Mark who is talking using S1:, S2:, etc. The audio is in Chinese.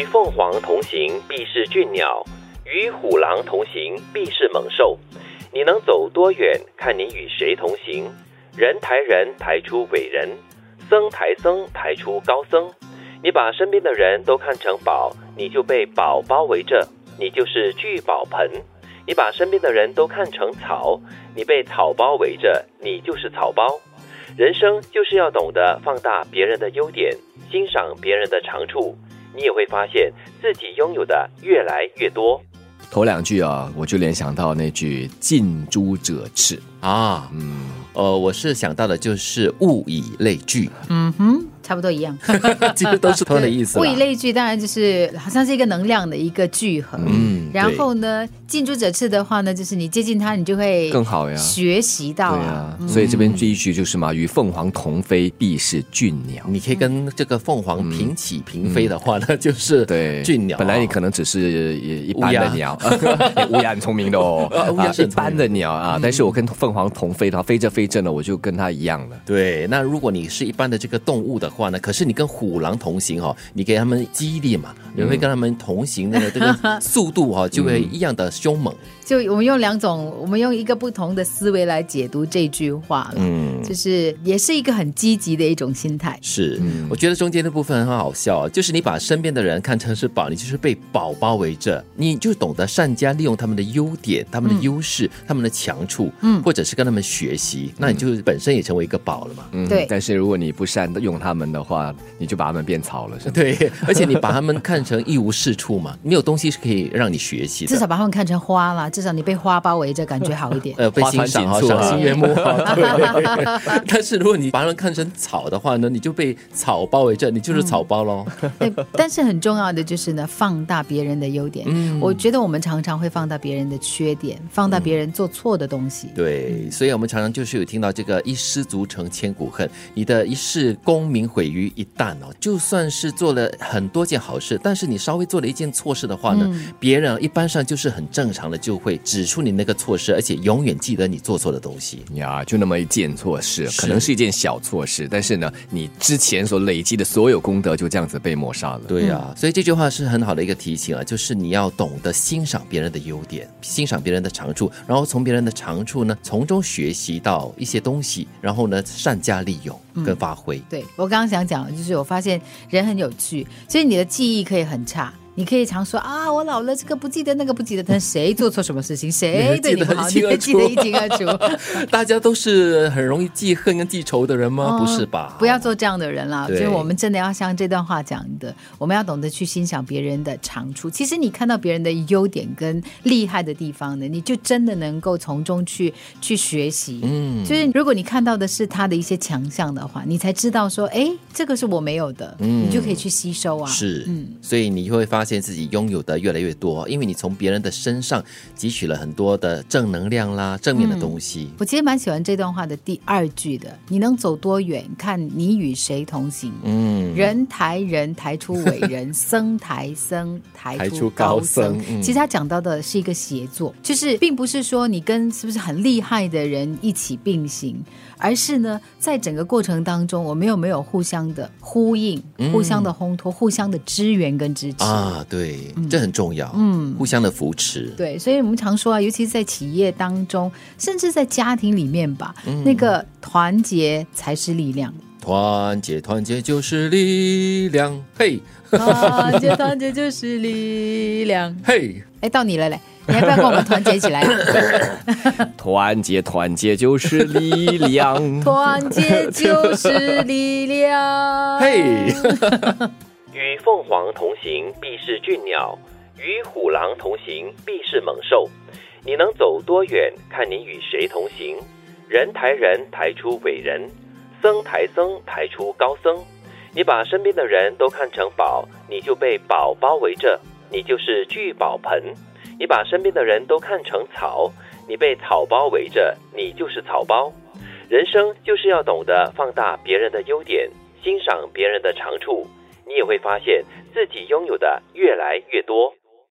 S1: 与凤凰同行，必是俊鸟；与虎狼同行，必是猛兽。你能走多远，看你与谁同行。人抬人，抬出伟人；僧抬僧，抬出高僧。你把身边的人都看成宝，你就被宝包围着，你就是聚宝盆；你把身边的人都看成草，你被草包围着，你就是草包。人生就是要懂得放大别人的优点，欣赏别人的长处，你也会发现自己拥有的越来越多。
S2: 头两句啊，我就联想到那句“近朱者赤”
S3: 啊，嗯，呃，我是想到的就是物以类聚，
S4: 嗯哼。差不多一样，
S2: 其实都是同样的意思。
S4: 物以类聚，当然就是好像是一个能量的一个聚合。嗯，然后呢，近朱者赤的话呢，就是你接近它，你就会
S2: 更好呀，
S4: 学习到。
S2: 对啊，所以这边这一句就是嘛，与凤凰同飞，必是俊鸟。
S3: 你可以跟这个凤凰平起平飞的话呢，就是
S2: 对
S3: 俊鸟。
S2: 本来你可能只是一般的鸟，乌鸦 很聪明的哦，乌鸦是一般的鸟啊。但是我跟凤凰同飞的话，飞着飞着呢，我就跟它一样了。
S3: 对，那如果你是一般的这个动物的话。话呢？可是你跟虎狼同行哈，你给他们激励嘛，你会跟他们同行，那个这个 速度哈就会一样的凶猛。
S4: 就我们用两种，我们用一个不同的思维来解读这句话嗯，就是也是一个很积极的一种心态。
S3: 是，我觉得中间的部分很好笑，就是你把身边的人看成是宝，你就是被宝包围着，你就懂得善加利用他们的优点、他们的优势、他们的强处，嗯，或者是跟他们学习，那你就本身也成为一个宝了嘛。
S4: 嗯，对。
S2: 但是如果你不善用他们的话，你就把他们变草了，是吧？
S3: 对，而且你把他们看成一无是处嘛，没有东西是可以让你学习的。
S4: 至少把他们看成花啦。至少你被花包围着，感觉好一点。呃，
S3: 被欣赏，赏心悦目。但是如果你把人看成草的话呢，你就被草包围着，你就是草包喽。
S4: 对，但是很重要的就是呢，放大别人的优点。嗯，我觉得我们常常会放大别人的缺点，放大别人做错的东西。
S3: 对，所以我们常常就是有听到这个“一失足成千古恨”，你的一世功名毁于一旦哦。就算是做了很多件好事，但是你稍微做了一件错事的话呢，别人一般上就是很正常的就会。指出你那个错事，而且永远记得你做错的东西
S2: 呀，就那么一件错事，可能是一件小错事，但是呢，你之前所累积的所有功德就这样子被抹杀了。
S3: 对呀，所以这句话是很好的一个提醒啊，就是你要懂得欣赏别人的优点，欣赏别人的长处，然后从别人的长处呢，从中学习到一些东西，然后呢，善加利用跟发挥。
S4: 对我刚刚想讲，就是我发现人很有趣，所以你的记忆可以很差。你可以常说啊，我老了，这个不记得，那个不记得。但谁做错什么事情，谁对你好，你会记得一清二楚。
S3: 大家都是很容易记恨跟记仇的人吗？不是吧？
S4: 不要做这样的人啦。所以我们真的要像这段话讲的，我们要懂得去欣赏别人的长处。其实你看到别人的优点跟厉害的地方呢，你就真的能够从中去去学习。嗯，就是如果你看到的是他的一些强项的话，你才知道说，哎，这个是我没有的，你就可以去吸收啊。
S3: 是，嗯，所以你会发。发现自己拥有的越来越多，因为你从别人的身上汲取了很多的正能量啦、正面的东西。
S4: 我其实蛮喜欢这段话的第二句的：“你能走多远，看你与谁同行。”嗯，人抬人，抬出伟人；僧抬僧，抬出高僧。其实他讲到的是一个协作，就是并不是说你跟是不是很厉害的人一起并行。而是呢，在整个过程当中，我们有没有互相的呼应、互相的烘托、互相的支援跟支持
S3: 啊？对，这很重要。嗯，互相的扶持。
S4: 对，所以我们常说啊，尤其是在企业当中，甚至在家庭里面吧，那个团结才是力量。
S3: 团结，团结就是力量。嘿，
S4: 团结，团结就是力量。
S3: 嘿，
S4: 哎，到你了嘞。你要不要跟我们团结起来？
S2: 团结，团结就是力量。
S4: 团结就是力量。
S1: 嘿，与 凤凰同行，必是俊鸟；与虎狼同行，必是猛兽。你能走多远，看你与谁同行。人抬人，抬出伟人；僧抬僧，抬出高僧。你把身边的人都看成宝，你就被宝包围着，你就是聚宝盆。你把身边的人都看成草，你被草包围着，你就是草包。人生就是要懂得放大别人的优点，欣赏别人的长处，你也会发现自己拥有的越来越多。